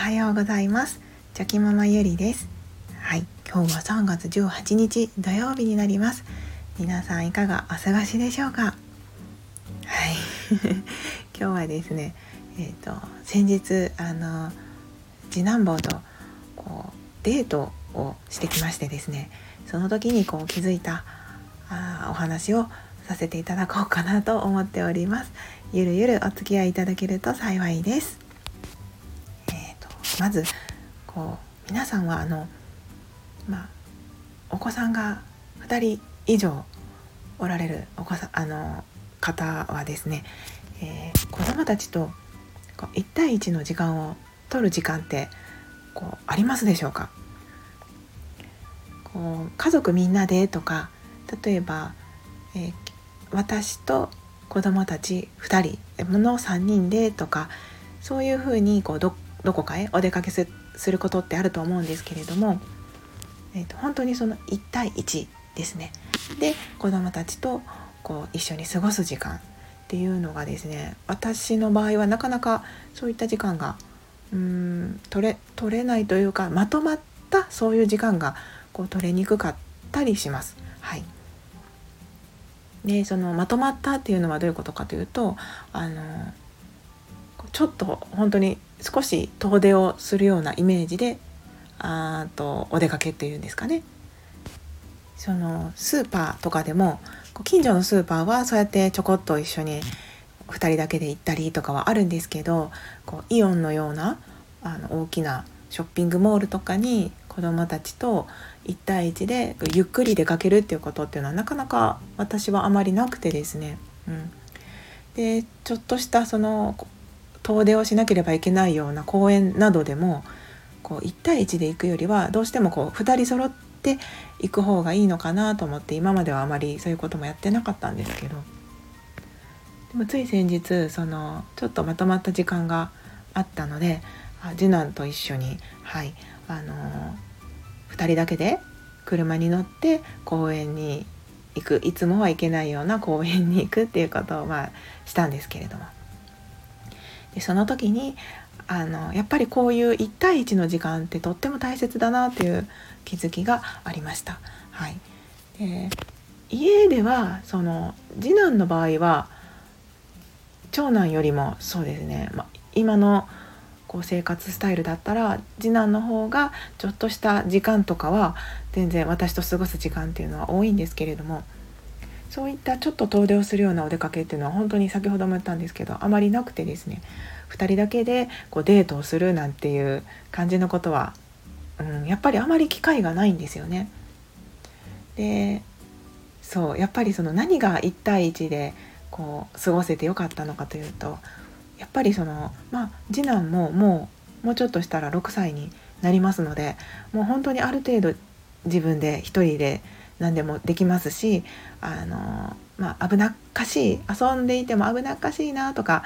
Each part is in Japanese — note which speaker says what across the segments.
Speaker 1: はようございます。チョキママゆりです。はい。今日は3月18日土曜日になります。皆さんいかがお過ごしでしょうか？はい。今日はですねえっ、ー、と先日あの次男坊とこうデートをしてきましてですね。その時にこう気づいたあお話をさせていただこうかなと思っております。ゆるゆるお付き合いいただけると幸いです、まずこう皆さんはあのまあお子さんが2人以上おられるお子さんあの方はですね、えー、子供たちとこう1対1の時間を取る時間ってこうありますでしょうか？こう家族みんなでとか例えば、えー、私と子供たち2人の3人でとかそういうふうにこうどどこかへお出かけすることってあると思うんですけれども、えーと、本当にその1対1ですね。で子供たちとこう一緒に過ごす時間っていうのがですね私の場合はなかなかそういった時間がうん取れ取れないというかまとまったそういう時間がこう取れにくかったりします。はいでそのまとまったっていうのはどういうことかというとあのちょっと本当に少し遠出をするようなイメージであとお出かけっていうんですかね。そのスーパーとかでも近所のスーパーはそうやってちょこっと一緒に2人だけで行ったりとかはあるんですけどこうイオンのようなあの大きなショッピングモールとかに子どもたちと1対1でゆっくり出かけるっていうことっていうのはなかなか私はあまりなくてですね、うん、でちょっとしたその遠出をしなければいけないような公園などでもこう1対1で行くよりはどうしてもこう2人揃って行く方がいいのかなと思って今まではあまりそういうこともやってなかったんですけど。でもつい先日そのちょっとまとまった時間があったので次男と一緒にはいあの2人だけで車に乗って公園に行く。いつもは行けないような公園に行くっていうことをまあしたんですけれども。でその時にあのやっぱりこういう1対1の時間ってとっても大切だなっていう気づきがありました。はい、で家ではその次男の場合は長男よりもそうですね、ま、今のこう生活スタイルだったら次男の方がちょっとした時間とかは全然私と過ごす時間っていうのは多いんですけれどもそういったちょっと遠出をするようなお出かけっていうのは本当に先ほども言ったんですけどあまりなくてですね2人だけでこうデートをするなんていう感じのことは、うん、やっぱりあまり機会がないんですよね。でそうやっぱりその何が1対1でこう過ごせてよかったのかというとやっぱりそのまあ次男ももうもうちょっとしたら6歳になりますのでもう本当にある程度自分で一人で何でもできますしあの、まあ、危なっかしい遊んでいても危なっかしいなとか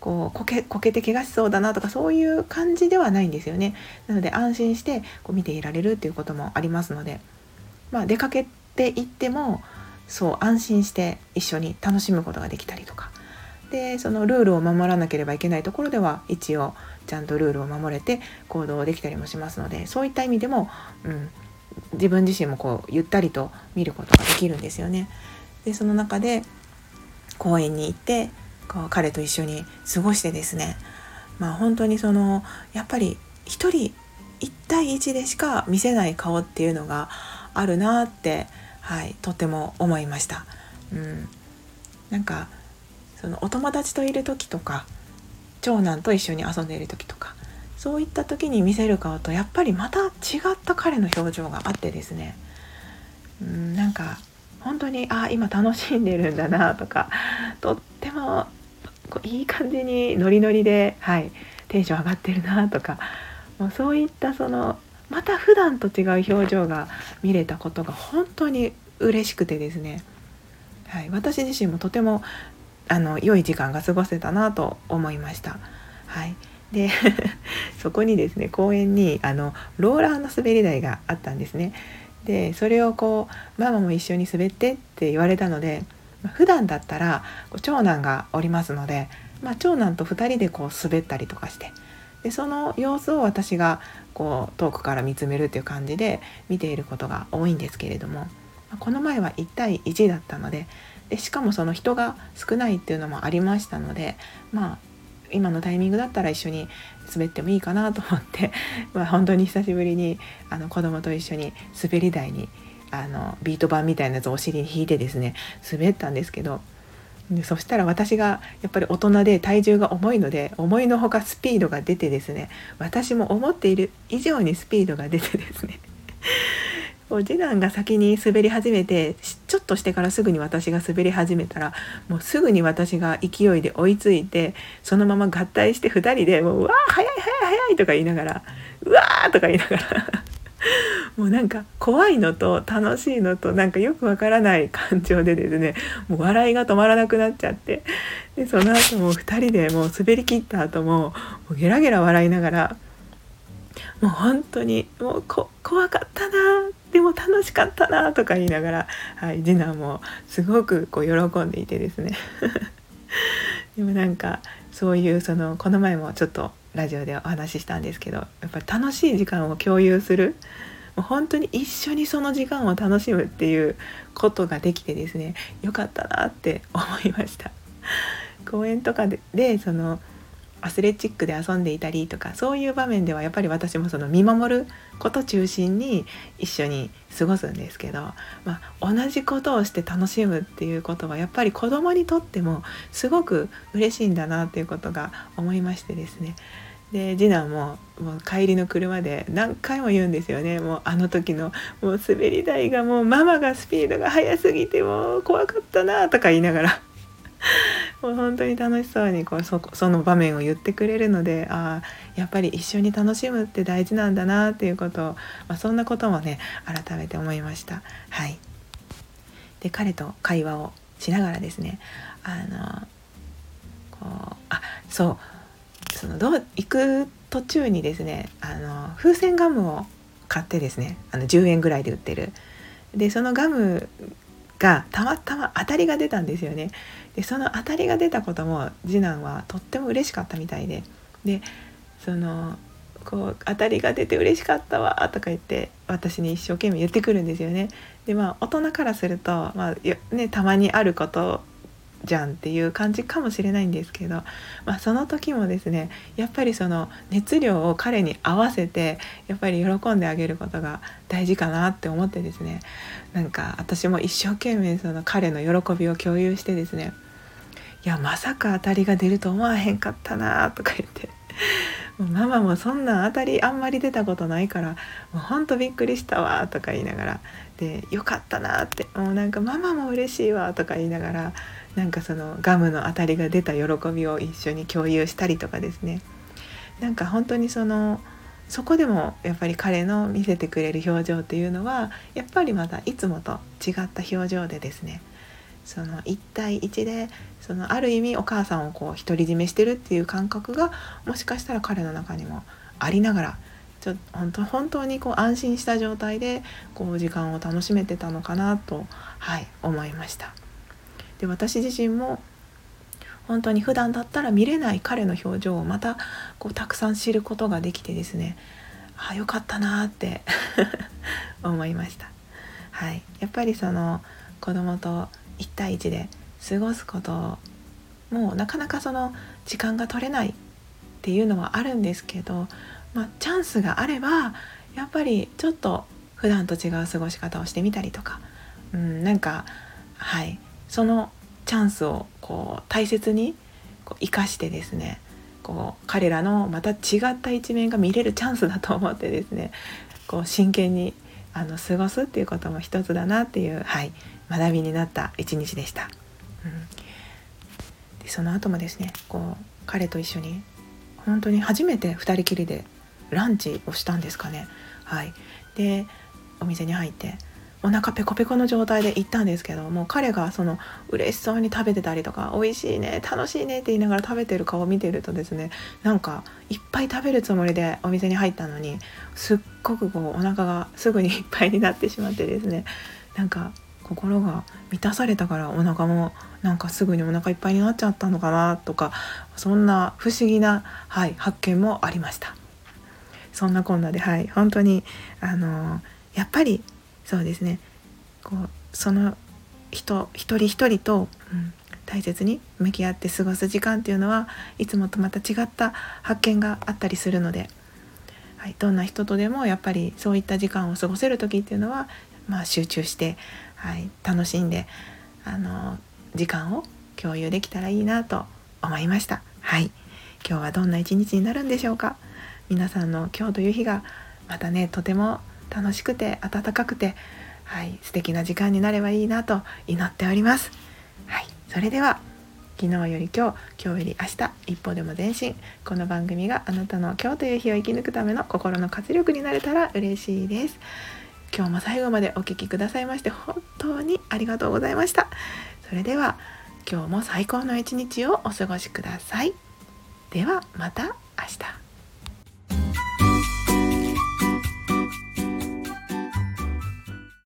Speaker 1: こうこけこけて怪我しそうだなとかそういう感じではないんですよね。なので安心してこう見ていられるっていうこともありますので、まあ、出かけていってもそう安心して一緒に楽しむことができたりとかでそのルールを守らなければいけないところでは一応ちゃんとルールを守れて行動できたりもしますのでそういった意味でも、うん、自分自身もこうゆったりと見ることができるんですよね。でその中で公園に行ってこう彼と一緒に過ごしてですねまあ本当にそのやっぱり一人1対1でしか見せない顔っていうのがあるなって、はい、とても思いました。うん、なんかそのお友達といる時とか長男と一緒に遊んでいる時とかそういった時に見せる顔とやっぱりまた違った彼の表情があってですねうんなんか本当にあ今楽しんでるんだなとか とってもいい感じにノリノリで、はい、テンション上がってるなとかもうそういったそのまた普段と違う表情が見れたことが本当に嬉しくてですね、はい、私自身もとてもあの良い時間が過ごせたなと思いました。はい、でそこにですね公園にあのローラーの滑り台があったんですね。でそれをこうママも一緒に滑ってって言われたので普段だったら長男がおりますので、まあ、長男と2人でこう滑ったりとかしてでその様子を私がこう遠くから見つめるっていう感じで見ていることが多いんですけれどもこの前は1対1だったのででしかもその人が少ないっていうのもありましたのでまあ今のタイミングだったら一緒に滑ってもいいかなと思って、まあ、本当に久しぶりにあの子供と一緒に滑り台にあのビート板みたいなやつをお尻に引いてですね滑ったんですけどでそしたら私がやっぱり大人で体重が重いので思いのほかスピードが出てですね私も思っている以上にスピードが出てですね次男が先に滑り始めてちょっとしてからすぐに私が滑り始めたらもうすぐに私が勢いで追いついてそのまま合体して2人で「もうわー速い速い速い」とか言いながら「うわー」とか言いながらもうなんか怖いのと楽しいのとなんかよくわからない感情でですねもう笑いが止まらなくなっちゃってでその後もう2人でもう滑りきった後ももうゲラゲラ笑いながらもう本当にもう怖かったなでも楽しかったなとか言いながら、はい、次男もすごくこう喜んでいてですね でもなんかそういうそのこの前もちょっとラジオでお話ししたんですけどやっぱり楽しい時間を共有するもう本当に一緒にその時間を楽しむっていうことができてですねよかったなって思いました。公園とかででそのアスレチックで遊んでいたりとかそういう場面ではやっぱり私もその見守ること中心に一緒に過ごすんですけど、まあ、同じことをして楽しむっていうことはやっぱり子供にとってもすごく嬉しいんだなっていうことが思いましてですね。で次男ももう帰りの車で何回も言うんですよね。もうあの時のもう滑り台がもうママがスピードが速すぎてもう怖かったなとか言いながら。もう本当に楽しそうにこうそその場面を言ってくれるのでああやっぱり一緒に楽しむって大事なんだなっていうことを、まあ、そんなこともね改めて思いました。はい、で彼と会話をしながらですねあのこうあそうそのどう行く途中にですねあの風船ガムを買ってですねあの10円ぐらいで売ってるでそのガムがたまたま当たりが出たんですよねでその当たりが出たことも次男はとっても嬉しかったみたいででそのこう当たりが出て嬉しかったわとか言って私に一生懸命言ってくるんですよね。でまあ大人からすると、まあね、たまにあることじゃんっていう感じかもしれないんですけど、まあ、その時もですねやっぱりその熱量を彼に合わせてやっぱり喜んであげることが大事かなって思ってですねなんか私も一生懸命その彼の喜びを共有してですねいやまさか当たりが出ると思わへんかったなとか言ってママもそんな当たりあんまり出たことないからもうほんとびっくりしたわとか言いながらでよかったなってもうなんかママも嬉しいわとか言いながらなんかそのガムの当たりが出た喜びを一緒に共有したりとかですね。なんか本当にそのそこでもやっぱり彼の見せてくれる表情っていうのはやっぱりまたいつもと違った表情でですね。その1対1でそのある意味お母さんをこう独り占めしてるっていう感覚がもしかしたら彼の中にもありながらちょ本当本当にこう安心した状態でこう時間を楽しめてたのかなと、はい、思いました。で私自身も本当に普段だったら見れない彼の表情をまたこうたくさん知ることができてですねあよかったなって 思いました。はい、やっぱりその子供と1対1で過ごすこと。もうなかなかその時間が取れないっていうのはあるんですけど、まあ、チャンスがあればやっぱりちょっと普段と違う過ごし方をしてみたりとか、うん、なんかはい。そのチャンスをこう大切にこう生かしてですねこう彼らのまた違った一面が見れるチャンスだと思ってですねこう真剣にあの過ごすっていうことも一つだなっていう、はい、学びになった一日でした。うん、でその後もですねこう彼と一緒に本当に初めて2人きりでランチをしたんですかね。はい、でお店に入ってお腹ペコペコの状態で行ったんですけどもう彼がその嬉しそうに食べてたりとか美味しいね楽しいねって言いながら食べてる顔を見てるとですねなんかいっぱい食べるつもりでお店に入ったのにすっごくこうお腹がすぐにいっぱいになってしまってですねなんか心が満たされたからお腹もなんかすぐにお腹いっぱいになっちゃったのかなとかそんな不思議な、はい、発見もありました。そんなこんなではい本当にあのやっぱりそうですね。こうその人一人一人と、うん、大切に向き合って過ごす時間っていうのはいつもとまた違った発見があったりするので、はい、どんな人とでもやっぱりそういった時間を過ごせる時っていうのは、まあ、集中して、はい、楽しんであの時間を共有できたらいいなと思いました。はい。今日はどんな一日になるんでしょうか。皆さんの今日という日がまたねとても楽しくて温かくてはい素敵な時間になればいいなと祈っております。はいそれでは昨日より今日今日より明日一歩でも前進。この番組があなたの今日という日を生き抜くための心の活力になれたら嬉しいです。今日も最後までお聴きくださいまして本当にありがとうございました。それでは今日も最高の一日をお過ごしください。ではまた明日。